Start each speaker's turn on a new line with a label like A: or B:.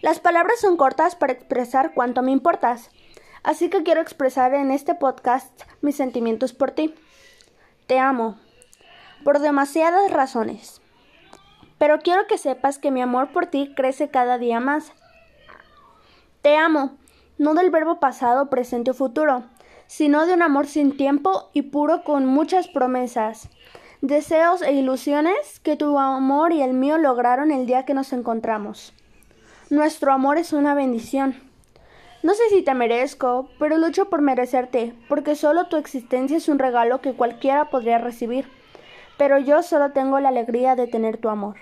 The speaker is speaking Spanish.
A: Las palabras son cortas para expresar cuánto me importas, así que quiero expresar en este podcast mis sentimientos por ti. Te amo, por demasiadas razones. Pero quiero que sepas que mi amor por ti crece cada día más. Te amo, no del verbo pasado, presente o futuro, sino de un amor sin tiempo y puro con muchas promesas, deseos e ilusiones que tu amor y el mío lograron el día que nos encontramos. Nuestro amor es una bendición. No sé si te merezco, pero lucho por merecerte, porque solo tu existencia es un regalo que cualquiera podría recibir. Pero yo solo tengo la alegría de tener tu amor.